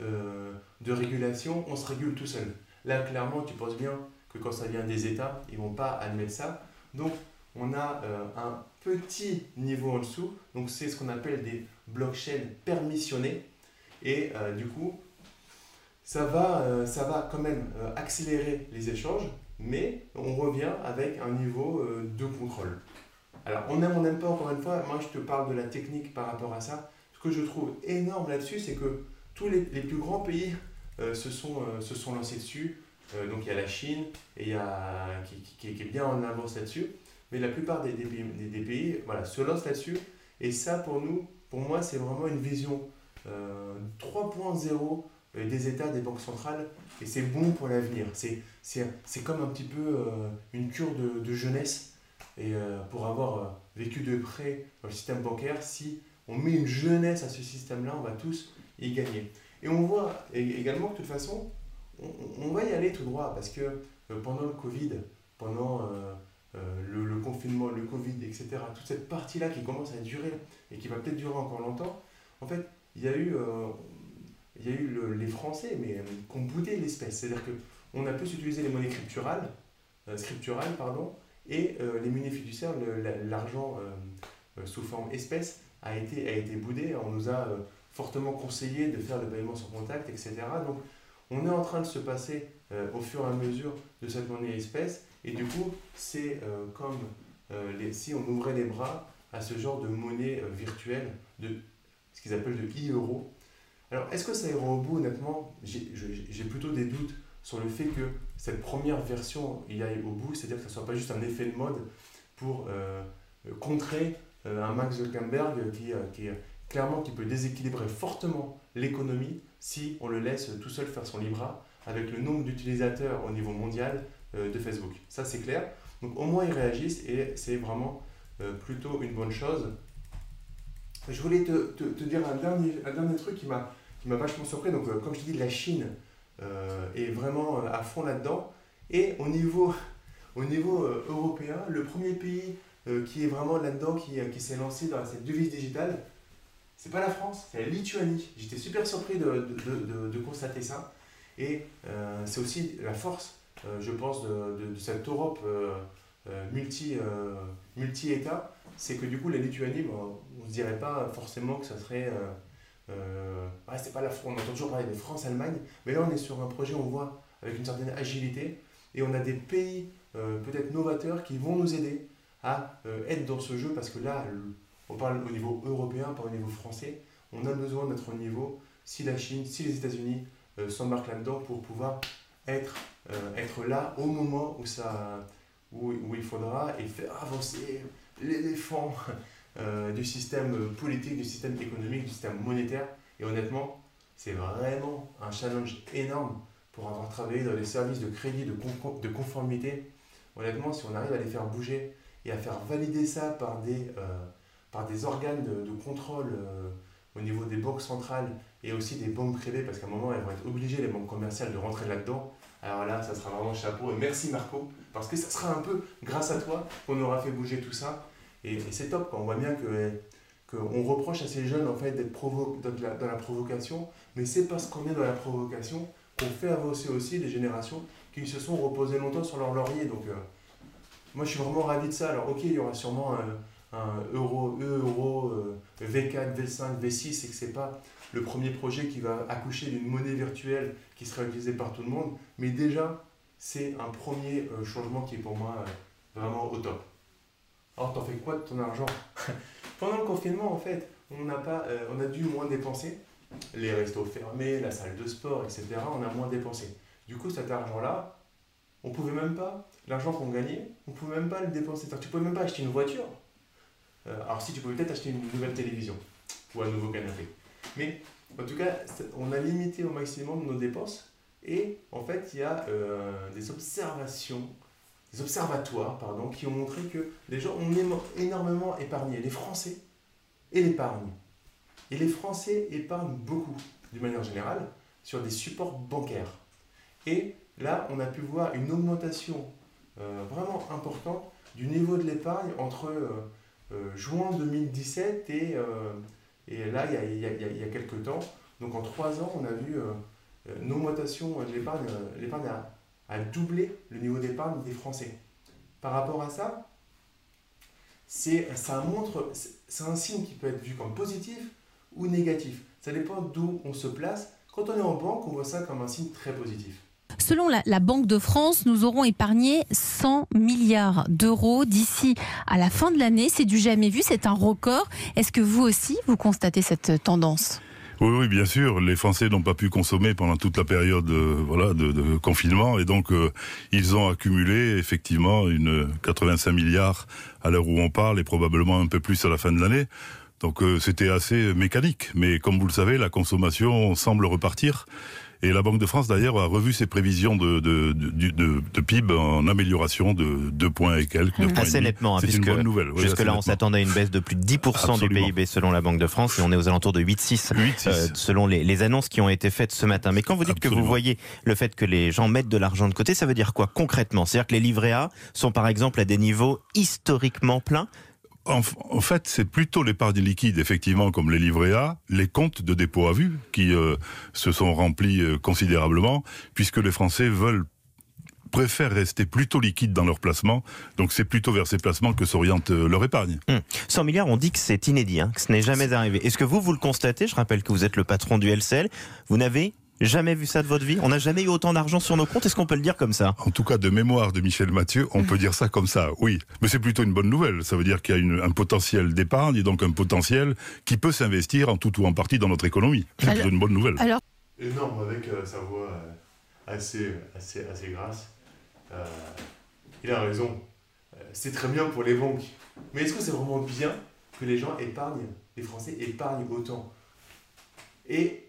euh, de régulation, on se régule tout seul. Là, clairement, tu penses bien que quand ça vient des États, ils vont pas admettre ça. Donc, on a un petit niveau en dessous. Donc, c'est ce qu'on appelle des blockchains permissionnés. Et du coup, ça va, euh, ça va quand même euh, accélérer les échanges, mais on revient avec un niveau euh, de contrôle. Alors, on aime, on n'aime pas, encore une fois, moi je te parle de la technique par rapport à ça. Ce que je trouve énorme là-dessus, c'est que tous les, les, plus grands pays se, sont, se sont lancés dessus. donc il y a la Chine et il y a, qui, qui, est bien en avance là-dessus. Mais la plupart des, des, des, pays voilà, se lancent là-dessus. Et ça, pour nous, pour moi, c'est vraiment une vision 3.0 des États, des banques centrales, et c'est bon pour l'avenir. C'est comme un petit peu euh, une cure de, de jeunesse, et euh, pour avoir euh, vécu de près dans le système bancaire, si on met une jeunesse à ce système-là, on va tous y gagner. Et on voit également que de toute façon, on, on va y aller tout droit, parce que pendant le Covid, pendant le, le, confinement, le Covid, etc., toute cette partie-là qui commence à durer, et qui va peut-être durer encore longtemps, en fait, il y a eu il y a eu les Français, mais euh, ont boudé l'espèce. C'est-à-dire qu'on a plus utilisé les monnaies scripturales, euh, scripturales pardon, et euh, les monnaies fiduciaires, l'argent sous forme espèce, a été, a été boudé. On nous a fortement conseillé de faire le paiement sans contact, etc. Donc, on est en train de se passer au fur et à mesure de cette monnaie espèce, et du coup, c'est comme les, si on ouvrait les bras à ce genre de monnaie virtuelle, de ce qu'ils appellent de e-euro, alors, est-ce que ça ira au bout, honnêtement? J'ai plutôt des doutes sur le fait que cette première version y aille au bout, c'est-à-dire que ce ne soit pas juste un effet de mode pour euh, contrer euh, un Max Zuckerberg qui, euh, qui, clairement qui peut déséquilibrer fortement l'économie si on le laisse tout seul faire son Libra avec le nombre d'utilisateurs au niveau mondial de Facebook. Ça, c'est clair. Donc, au moins, ils réagissent et c'est vraiment plutôt une bonne chose. Je voulais te, te, dire un dernier, un dernier truc qui m'a vachement surpris. Donc, euh, comme je te dis, la Chine euh, est vraiment euh, à fond là-dedans. Et au niveau, au niveau européen, le premier pays qui est vraiment là-dedans, qui, qui s'est lancé dans cette devise digitale, c'est pas la France, c'est la Lituanie. J'étais super surpris de, de, de, constater ça. Et c'est aussi la force, je pense, de, cette Europe multi, multi-État. c'est que du coup, la Lituanie, on ne se dirait pas forcément que ça serait euh, c'est pas la France, on entend toujours parler de France-Allemagne, mais là on est sur un projet, on voit avec une certaine agilité, et on a des pays euh, peut-être novateurs qui vont nous aider à euh, être dans ce jeu, parce que là, on parle au niveau européen, pas au niveau français, on a besoin d'être au niveau, si la Chine, si les États-Unis euh, s'embarquent là-dedans, pour pouvoir être, être là au moment où, il faudra et faire avancer l'éléphant euh, du système politique, du système économique, du système monétaire. Et honnêtement, c'est vraiment un challenge énorme pour avoir travaillé dans les services de crédit, de, conformité. Honnêtement, si on arrive à les faire bouger et à faire valider ça par des, euh, par des organes de, contrôle euh, au niveau des banques centrales et aussi des banques privées, parce qu'à un moment, elles vont être obligées, les banques commerciales, de rentrer là-dedans. Alors là, ça sera vraiment chapeau. Et merci Marco, parce que ça sera un peu grâce à toi qu'on aura fait bouger tout ça. Et, c'est top, on voit bien que qu'on reproche à ces jeunes en fait d'être dans la provocation, mais c'est parce qu'on est dans la provocation qu'on fait avancer aussi des générations qui se sont reposées longtemps sur leur laurier. Donc euh, moi je suis vraiment ravi de ça. Alors ok, il y aura sûrement un, un euro, E, euro, V4, V5, V6, et que c'est pas le premier projet qui va accoucher d'une monnaie virtuelle qui sera utilisée par tout le monde, mais déjà c'est un premier euh, changement qui est pour moi euh, vraiment au top. Alors, t'en fais quoi de ton argent? Pendant le confinement, en fait, on, n'a pas, euh, on a dû moins dépenser. Les restos fermés, la salle de sport, etc. On a moins dépensé. Du coup, cet argent-là, on pouvait même pas, l'argent qu'on gagnait, on pouvait même pas le dépenser. Tu pouvais même pas acheter une voiture. Euh, alors, si tu pouvais peut-être acheter une nouvelle télévision ou un nouveau canapé. Mais en tout cas, on a limité au maximum nos dépenses. Et en fait, il y a euh, des observations des observatoires pardon, qui ont montré que les gens ont énormément épargné, les Français et l'épargne. Et les Français épargnent beaucoup, d'une manière générale, sur des supports bancaires. Et là, on a pu voir une augmentation vraiment importante du niveau de l'épargne entre juin 2017 et, et là, il y, a, quelques temps. Donc en trois ans, on a vu une augmentation de l'épargne. L'épargne a, a doublé le niveau d'épargne des Français. Par rapport à ça, ça montre, c'est un signe qui peut être vu comme positif ou négatif. Ça dépend d'où on se place. Quand on est en banque, on voit ça comme un signe très positif. Selon la, Banque de France, nous aurons épargné 100 milliards d'euros d'ici à la fin de l'année. C'est du jamais vu, c'est un record. Est-ce que vous aussi, vous constatez cette tendance? Oui, oui, bien sûr. Les Français n'ont pas pu consommer pendant toute la période euh, voilà, de, confinement et donc euh, ils ont accumulé effectivement une 85 milliards à l'heure où on parle et probablement un peu plus à la fin de l'année. Donc euh, c'était assez mécanique. Mais comme vous le savez, la consommation semble repartir. Et la Banque de France, d'ailleurs, a revu ses prévisions de, de, de, de, PIB en amélioration de 2 points et quelques. Mmh. Assez nettement, hein, puisque une bonne nouvelle. jusque-là, on s'attendait à une baisse de plus de 10% du PIB selon la Banque de France, et on est aux alentours de 8,6 euh, selon les, les, annonces qui ont été faites ce matin. Mais quand vous dites que vous voyez le fait que les gens mettent de l'argent de côté, ça veut dire quoi concrètement? C'est-à-dire que les livrets A sont par exemple à des niveaux historiquement pleins en, fait, c'est plutôt l'épargne liquide, effectivement, comme les livrets A, les comptes de dépôt à vue, qui euh, se sont remplis euh, considérablement, puisque les Français veulent préfèrent rester plutôt liquides dans leurs placements. Donc c'est plutôt vers ces placements que s'oriente euh, leur épargne. 100 hum. milliards, on dit que c'est inédit, hein, que ce n'est jamais arrivé. Est-ce que vous, vous le constatez? Je rappelle que vous êtes le patron du LCL. Vous n'avez Jamais vu ça de votre vie On n'a jamais eu autant d'argent sur nos comptes Est-ce qu'on peut le dire comme ça En tout cas, de mémoire de Michel Mathieu, on peut dire ça comme ça, oui. Mais c'est plutôt une bonne nouvelle. Ça veut dire qu'il y a un potentiel d'épargne et donc un potentiel qui peut s'investir en tout ou en partie dans notre économie. C'est plutôt une bonne nouvelle. Alors... Énorme, avec euh, sa voix euh, assez, assez, assez grasse. Euh, il a raison. c'est très bien pour les banques. Mais est-ce que c'est vraiment bien que les gens épargnent, les Français épargnent autant? Et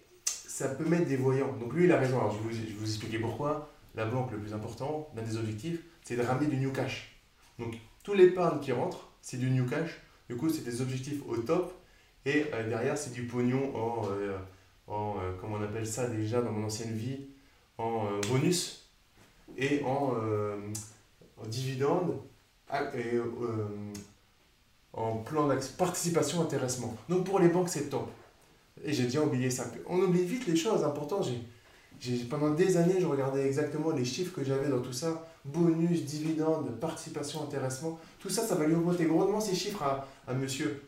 ça peut mettre des voyants. Donc lui, il a raison. Alors, je vais vous, expliquer pourquoi. La banque, le plus important, l'un des objectifs, c'est de ramener du new cash. Donc, tout l'épargne qui rentre, c'est du new cash. Du coup, c'est des objectifs au top. Et euh, derrière, c'est du pognon en, euh, en euh, comment on appelle ça déjà dans mon ancienne vie, en bonus et en, en dividende et en plan de participation intéressement. Donc pour les banques, c'est top. Et j'ai déjà oublié ça. On oublie vite les choses importantes. J'ai, pendant des années, je regardais exactement les chiffres que j'avais dans tout ça. Bonus, dividendes, participation, intéressement. Tout ça, ça va lui augmenter grandement ces chiffres à, à monsieur,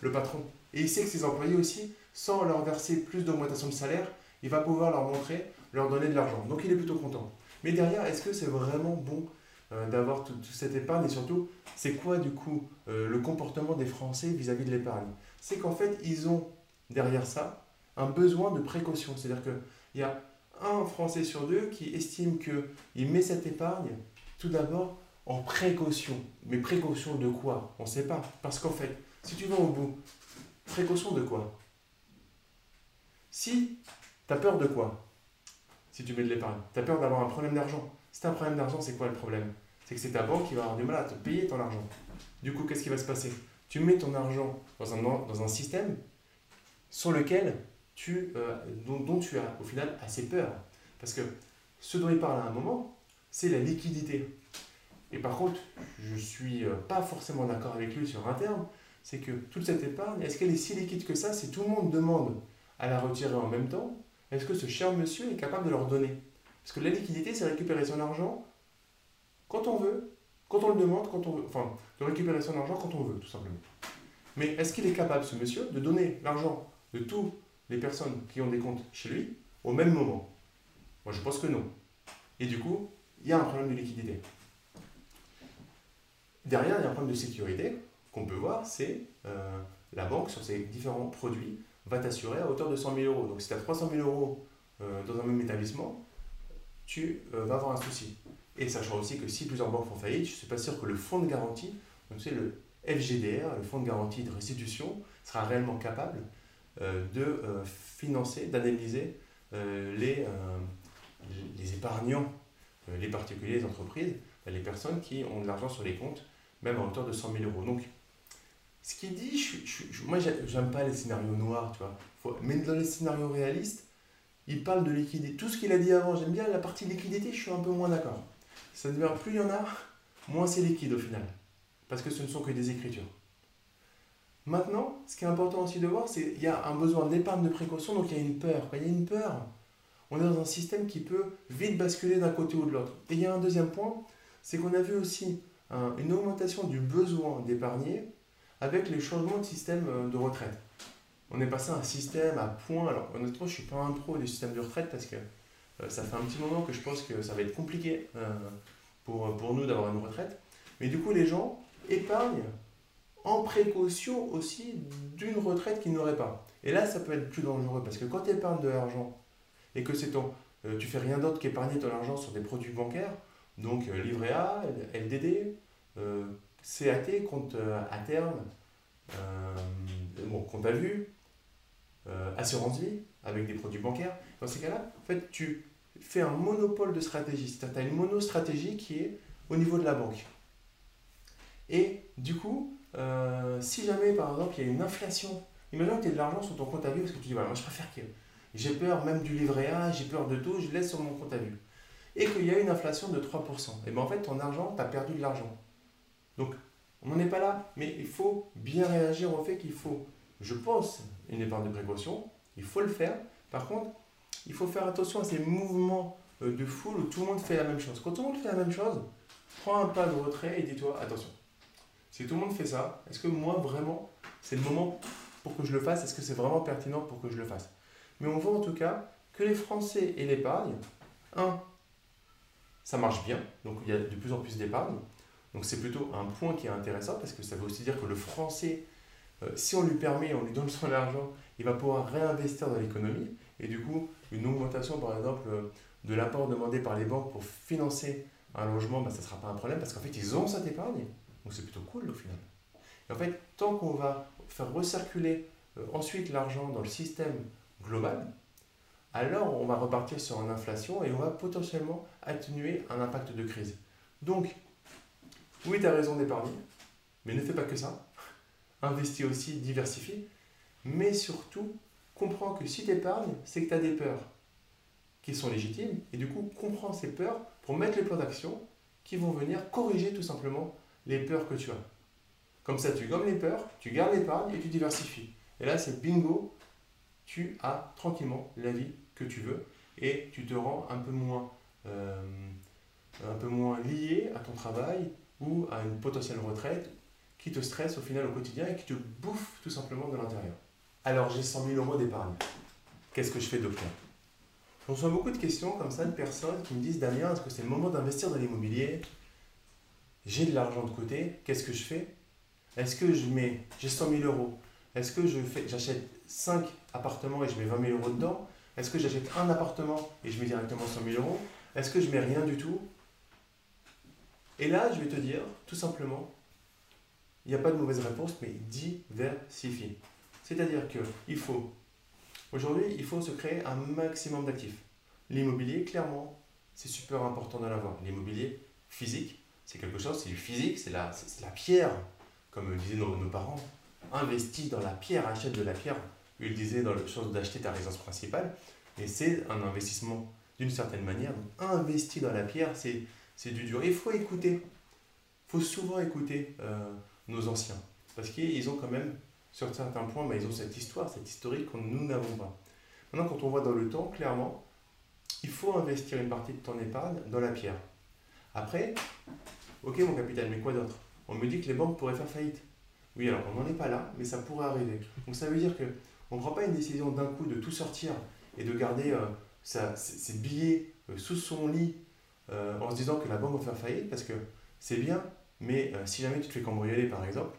le patron. Et il sait que ses employés aussi, sans leur verser plus d'augmentation de salaire, il va pouvoir leur montrer, leur donner de l'argent. Donc il est plutôt content. Mais derrière, est-ce que c'est vraiment bon euh, d'avoir toute cette épargne? Et surtout, c'est quoi du coup euh, le comportement des Français vis-à-vis de l'épargne? C'est qu'en fait, ils ont derrière ça un besoin de précaution. C'est-à-dire qu'il y a un Français sur deux qui estime qu'il met cette épargne tout d'abord en précaution. Mais précaution de quoi? On ne sait pas. Parce qu'en fait, si tu vas au bout, précaution de quoi? Si tu as peur de quoi? Si tu mets de l'épargne, tu as peur d'avoir un problème d'argent. Si tu as un problème d'argent, c'est quoi le problème? C'est que c'est ta banque qui va avoir du mal à te payer ton argent. Du coup, qu'est-ce qui va se passer? Tu mets ton argent dans un, dans un système sur lequel tu, euh, dont, tu as au final assez peur. Parce que ce dont il parle à un moment, c'est la liquidité. Et par contre, je ne suis euh, pas forcément d'accord avec lui sur un terme, c'est que toute cette épargne, est-ce qu'elle est si liquide que ça Si tout le monde demande à la retirer en même temps, est-ce que ce cher monsieur est capable de leur donner? Parce que la liquidité, c'est récupérer son argent quand on veut, quand on le demande, quand on veut. Enfin, de récupérer son argent quand on veut, tout simplement. Mais est-ce qu'il est capable, ce monsieur, de donner l'argent de toutes les personnes qui ont des comptes chez lui au même moment Moi, je pense que non. Et du coup, il y a un problème de liquidité. Derrière, il y a un problème de sécurité qu'on peut voir, c'est euh, la banque, sur ses différents produits, va t'assurer à hauteur de 100 000 euros. Donc si tu as 300 000 euros euh, dans un même établissement, tu euh, vas avoir un souci. Et sachant aussi que si plusieurs banques font faillite, je ne suis pas sûr que le fonds de garantie, c'est le FGDR, le fonds de garantie de restitution, sera réellement capable de euh, financer, d'indemniser euh, les, épargnants, les particuliers, les entreprises, les personnes qui ont de l'argent sur les comptes, même à hauteur de 100 000 euros. Donc, ce qu'il dit, je, je, moi, j'aime pas les scénarios noirs, tu vois. mais dans les scénarios réalistes, il parle de liquidité. Tout ce qu'il a dit avant, j'aime bien la partie liquidité, je suis un peu moins d'accord. Ça devient plus il y en a, moins c'est liquide au final. Parce que ce ne sont que des écritures. Maintenant, ce qui est important aussi de voir, c'est qu'il y a un besoin d'épargne de précaution, donc il y a une peur. il y a une peur, on est dans un système qui peut vite basculer d'un côté ou de l'autre. Et il y a un deuxième point, c'est qu'on a vu aussi une augmentation du besoin d'épargner avec les changements de système euh, de retraite. On est passé à un système à points. Alors honnêtement, je ne suis pas un pro des systèmes de retraite parce que euh, ça fait un petit moment que je pense que ça va être compliqué euh, pour, pour nous d'avoir une retraite. Mais du coup, les gens épargnent en précaution aussi d'une retraite qu'ils n'auraient pas. Et là, ça peut être plus dangereux parce que quand tu épargnes de l'argent et que c'est ton, euh, tu fais rien d'autre qu'épargner ton argent sur des produits bancaires, donc livret A, LDD, CAT, compte à terme, bon, compte à vue, assurance vie avec des produits bancaires. Dans ces cas-là, en fait, tu fait un monopole de stratégie. C'est-à-dire tu as une monostratégie qui est au niveau de la banque. Et du coup, euh, si jamais par exemple il y a une inflation, imagine que tu as de l'argent sur ton compte à vue parce que tu dis voilà, moi je préfère que j'ai peur même du livret A, j'ai peur de tout, je laisse sur mon compte à vue. Et qu'il y a une inflation de 3%. Et bien en fait, ton argent, tu as perdu de l'argent. Donc, on n'en est pas là, mais il faut bien réagir au fait qu'il faut, je pense, une épargne de précaution, il faut le faire. Par contre, il faut faire attention à ces mouvements euh, de foule où tout le monde fait la même chose. Quand tout le monde fait la même chose, prends un pas de retrait et dis-toi, attention, si tout le monde fait ça, est-ce que moi vraiment, c'est le moment pour que je le fasse? Est-ce que c'est vraiment pertinent pour que je le fasse? Mais on voit en tout cas que les Français et l'épargne, un, ça marche bien, donc il y a de plus en plus d'épargne. Donc c'est plutôt un point qui est intéressant parce que ça veut aussi dire que le Français, euh, si on lui permet, on lui donne son argent, il va pouvoir réinvestir dans l'économie. Et du coup, une augmentation, par exemple, euh, de l'apport demandé par les banques pour financer un logement, ben, ça ne sera pas un problème parce qu'en fait, ils ont cette épargne. Donc c'est plutôt cool au final. Et en fait, tant qu'on va faire recirculer euh, ensuite l'argent dans le système global, alors on va repartir sur une inflation et on va potentiellement atténuer un impact de crise. Donc, oui, tu as raison d'épargner, mais ne fais pas que ça. Investis aussi, diversifie, mais surtout, comprends que si tu épargnes, c'est que tu as des peurs qui sont légitimes, et du coup, comprends ces peurs pour mettre les plans d'action qui vont venir corriger tout simplement les peurs que tu as. Comme ça, tu gommes les peurs, tu gardes l'épargne et tu diversifies. Et là, c'est bingo, tu as tranquillement la vie que tu veux et tu te rends un peu moins, euh, lié à ton travail ou à une potentielle retraite qui te stresse au final au quotidien et qui te bouffe tout simplement de l'intérieur. Alors j'ai 100 000 euros d'épargne. Qu'est-ce que je fais docteur? Je reçois beaucoup de questions comme ça de personnes qui me disent Damien, est-ce que c'est le moment d'investir dans l'immobilier? J'ai de l'argent de côté, qu'est-ce que je fais? Est-ce que je mets, j'ai 100 000 euros, est-ce que j'achète 5 appartements et je mets 20 000 euros dedans? Est-ce que j'achète un appartement et je mets directement 100 000 euros? Est-ce que je mets rien du tout? Et là, je vais te dire, tout simplement, il n'y a pas de mauvaise réponse, mais diversifie. C'est-à-dire qu'il faut, aujourd'hui, il faut se créer un maximum d'actifs. L'immobilier, clairement, c'est super important de l'avoir. L'immobilier physique, c'est quelque chose, c'est du physique, c'est la, la pierre, comme disaient nos, parents. Investis dans la pierre, achète de la pierre. Ils disaient dans le chose d'acheter ta résidence principale. Et c'est un investissement d'une certaine manière. Donc, dans la pierre, c'est du dur. Il faut écouter. Il faut souvent écouter euh, nos anciens. Parce qu'ils ont quand même sur certains points, mais ils ont cette histoire, cette historique que nous n'avons pas. Maintenant, quand on voit dans le temps, clairement, il faut investir une partie de ton épargne dans la pierre. Après, ok mon capitaine, mais quoi d'autre? On me dit que les banques pourraient faire faillite. Oui, alors on n'en est pas là, mais ça pourrait arriver. Donc ça veut dire que on ne prend pas une décision d'un coup de tout sortir et de garder euh, ses, billets euh, sous son lit euh, en se disant que la banque va faire faillite, parce que c'est bien, mais si jamais tu te fais cambrioler par exemple,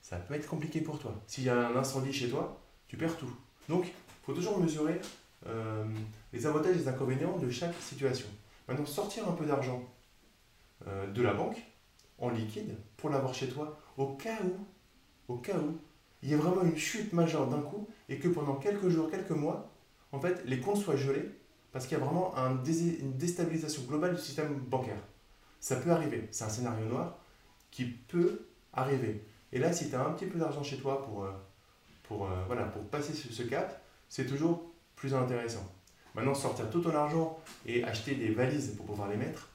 ça peut être compliqué pour toi. S'il y a un incendie chez toi, tu perds tout. Donc, il faut toujours mesurer euh, les avantages et les inconvénients de chaque situation. Maintenant, sortir un peu d'argent euh, de la banque en liquide pour l'avoir chez toi au cas où, au cas où, il y a vraiment une chute majeure d'un coup et que pendant quelques jours, quelques mois, en fait, les comptes soient gelés parce qu'il y a vraiment une déstabilisation globale du système bancaire. Ça peut arriver. C'est un scénario noir qui peut arriver. Et là, si tu as un petit peu d'argent chez toi pour, euh, pour, euh, voilà, pour passer ce, cap, c'est toujours plus intéressant. Maintenant, sortir tout ton argent et acheter des valises pour pouvoir les mettre,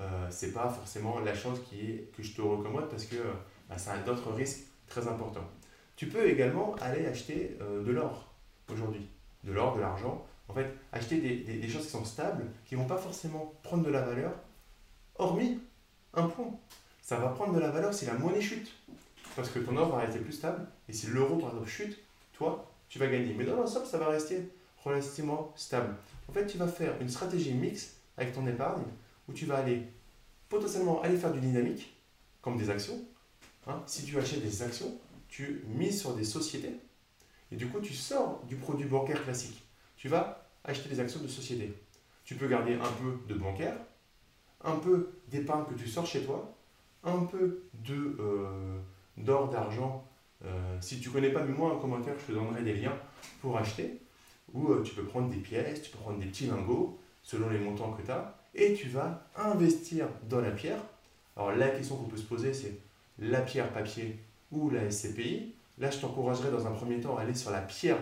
euh, c'est pas forcément la chose qui est, que je te recommande parce que bah, ça a d'autres risques très importants. Tu peux également aller acheter euh, de l'or aujourd'hui, de l'or, de l'argent. En fait, acheter des, des, choses qui sont stables, qui ne vont pas forcément prendre de la valeur, hormis un point. Ça va prendre de la valeur si la monnaie chute. Parce que ton or va rester plus stable. Et si l'euro, par exemple, chute, toi, tu vas gagner. Mais dans l'ensemble, ça va rester relativement stable. En fait, tu vas faire une stratégie mixte avec ton épargne où tu vas aller potentiellement aller faire du dynamique, comme des actions. Hein. Si tu achètes des actions, tu mises sur des sociétés et du coup, tu sors du produit bancaire classique. Tu vas acheter des actions de société. Tu peux garder un peu de bancaire, un peu d'épargne que tu sors chez toi, un peu de, euh, d'or, d'argent. Euh, si tu ne connais pas, mets-moi un commentaire, je te donnerai des liens pour acheter. Ou euh, tu peux prendre des pièces, tu peux prendre des petits lingots selon les montants que tu as et tu vas investir dans la pierre. Alors la question qu'on peut se poser, c'est la pierre papier ou la SCPI. Là, je t'encouragerais dans un premier temps à aller sur la pierre,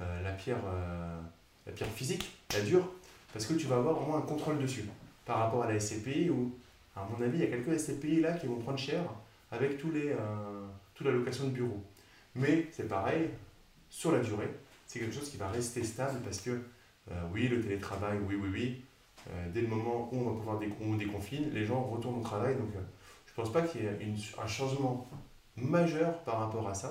euh, la, pierre euh, la pierre physique, la dure, parce que tu vas avoir au moins un contrôle dessus par rapport à la SCPI où, à mon avis, il y a quelques SCPI là qui vont prendre cher avec tous les, euh, toute la location de bureau. Mais c'est pareil, sur la durée, c'est quelque chose qui va rester stable parce que, oui, le télétravail, oui, oui, oui, dès le moment où on va pouvoir déconfiner, les gens retournent au travail. Donc, je ne pense pas qu'il y ait un changement majeur par rapport à ça,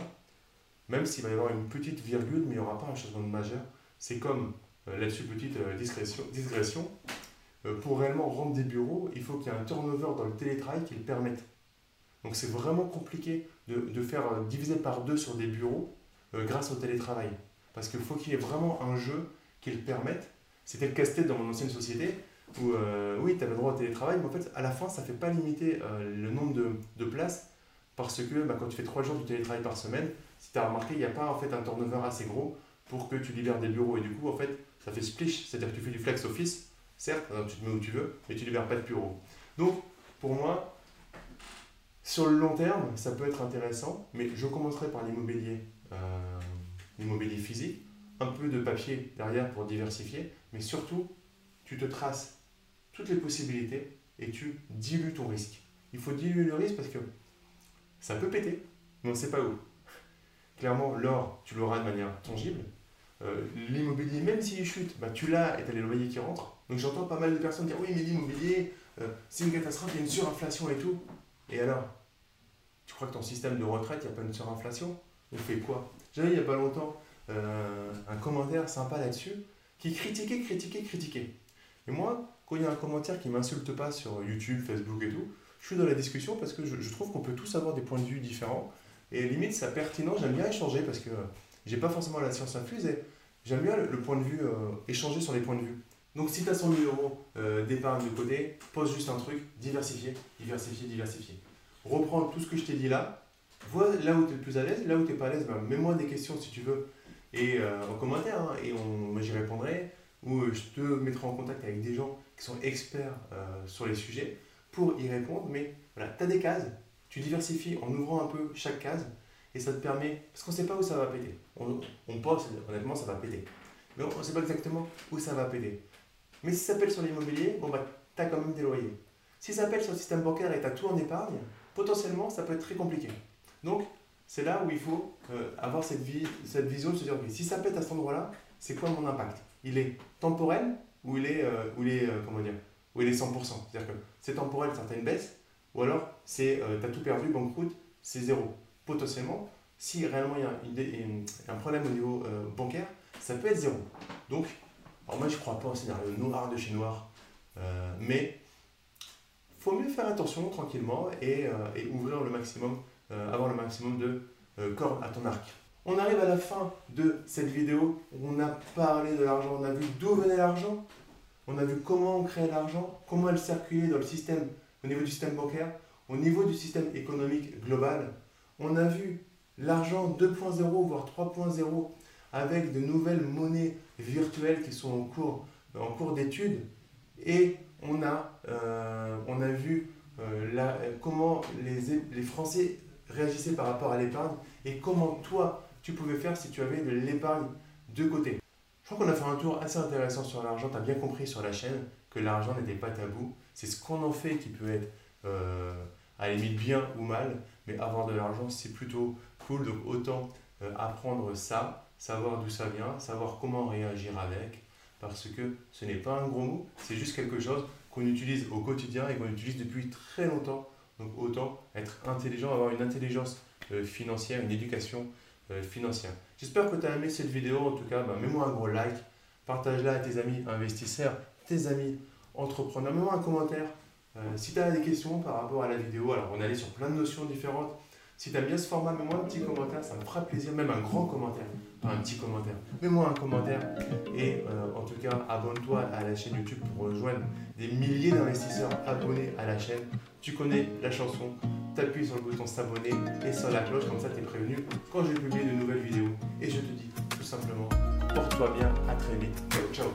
même s'il va y avoir une petite virgule, mais il n'y aura pas un changement majeur. C'est comme, euh, là-dessus, petite euh, discrétion, euh, pour réellement rendre des bureaux, il faut qu'il y ait un turnover dans le télétravail qui le permette. Donc c'est vraiment compliqué de, faire diviser par deux sur des bureaux grâce au télétravail. Parce qu'il faut qu'il y ait vraiment un jeu qui le permette. C'était le casse-tête dans mon ancienne société, où oui, tu avais droit au télétravail, mais en fait, à la fin, ça ne fait pas limiter le nombre de, de places parce que bah, quand tu fais trois jours de télétravail par semaine, si tu as remarqué, il n'y a pas en fait un turnover assez gros pour que tu libères des bureaux. Et du coup, en fait, ça fait splish, c'est-à-dire que tu fais du flex office, certes, hein, tu te mets où tu veux, mais tu libères pas de bureau. Donc, pour moi, sur le long terme, ça peut être intéressant, mais je commencerai par l'immobilier, euh, l'immobilier physique, un peu de papier derrière pour diversifier, mais surtout, tu te traces toutes les possibilités et tu dilues ton risque. Il faut diluer le risque parce que ça peut péter, mais on ne sait pas où. Clairement, l'or, tu l'auras de manière tangible. Euh, l'immobilier, même s'il chute, bah, tu l'as et tu as les loyers qui rentrent. Donc j'entends pas mal de personnes dire oui, mais l'immobilier, euh, c'est une catastrophe, il y a une surinflation et tout. Et alors Tu crois que ton système de retraite, il n'y a pas une surinflation? On fait quoi? J'avais il n'y a pas longtemps euh, un commentaire sympa là-dessus qui critiquait, critiquait, critiquait. Et moi, quand il y a un commentaire qui m'insulte pas sur YouTube, Facebook et tout, je suis dans la discussion parce que je, trouve qu'on peut tous avoir des points de vue différents. Et limite, c'est pertinent, j'aime bien échanger parce que j'ai pas forcément la science infuse et j'aime bien le, point de vue, euh, échanger sur les points de vue. Donc si tu as 100 000 euros euh, d'épargne de côté, pose juste un truc, diversifier, diversifier, diversifier. Reprends tout ce que je t'ai dit là, vois là où tu es le plus à l'aise, là où tu n'es pas à l'aise, ben, mets-moi des questions si tu veux et euh, en commentaire hein, et on, j'y répondrai ou je te mettrai en contact avec des gens qui sont experts sur les sujets pour y répondre. Mais voilà, tu as des cases, tu diversifies en ouvrant un peu chaque case et ça te permet, parce qu'on ne sait pas où ça va péter. On, on pense, honnêtement, ça va péter. Mais on ne sait pas exactement où ça va péter. Mais si ça pète sur l'immobilier, bon bah, tu as quand même des loyers. Si ça pète sur le système bancaire et tu as tout en épargne, potentiellement, ça peut être très compliqué. Donc, c'est là où il faut euh, avoir cette, vie, cette vision de se dire, si ça pète à cet endroit-là, c'est quoi mon impact? Il est temporel ou il est, euh, ou il est euh, comment dire, ou il est 100%. C'est-à-dire que c'est temporel, certaines baisses, ou alors c'est euh, tu as tout perdu, banqueroute, c'est zéro. Potentiellement, si réellement il y a un problème au niveau bancaire, ça peut être zéro. Donc, moi je ne crois pas au scénario noir de chez noir, mais faut mieux faire attention tranquillement et ouvrir le maximum, avoir le maximum de cordes à ton arc. On arrive à la fin de cette vidéo où on a parlé de l'argent, on a vu d'où venait l'argent, on a vu comment on créait l'argent, comment elle circulait dans le système, au niveau du système bancaire, au niveau du système économique global. On a vu l'argent 2.0, voire 3.0, avec de nouvelles monnaies virtuelles qui sont en cours, en cours d'étude. Et on a, euh, on a vu euh, comment les, les Français réagissaient par rapport à l'épargne et comment toi, tu pouvais faire si tu avais de l'épargne de côté. Je crois qu'on a fait un tour assez intéressant sur l'argent. Tu as bien compris sur la chaîne que l'argent n'était pas tabou. C'est ce qu'on en fait qui peut être euh, à la limite bien ou mal. Mais avoir de l'argent, c'est plutôt cool. Donc autant euh, apprendre ça, savoir d'où ça vient, savoir comment réagir avec. Parce que ce n'est pas un gros mot, c'est juste quelque chose qu'on utilise au quotidien et qu'on utilise depuis très longtemps. Donc autant être intelligent, avoir une intelligence euh, financière, une éducation euh, financière. J'espère que tu as aimé cette vidéo. En tout cas, bah, mets-moi un gros like, partage-la à tes amis investisseurs, tes amis entrepreneurs. Mets-moi un commentaire euh, si tu as des questions par rapport à la vidéo. Alors, on est allé sur plein de notions différentes. Si tu aimes bien ce format, mets-moi un petit commentaire, ça me fera plaisir, même un grand commentaire, pas un petit commentaire. Mets-moi un commentaire et en tout cas, abonne-toi à la chaîne YouTube pour rejoindre des milliers d'investisseurs abonnés à la chaîne. Tu connais la chanson, t'appuies sur le bouton s'abonner et sur la cloche, comme ça tu es prévenu quand je publie de nouvelles vidéos. Et je te dis tout simplement, porte-toi bien, à très vite. Ciao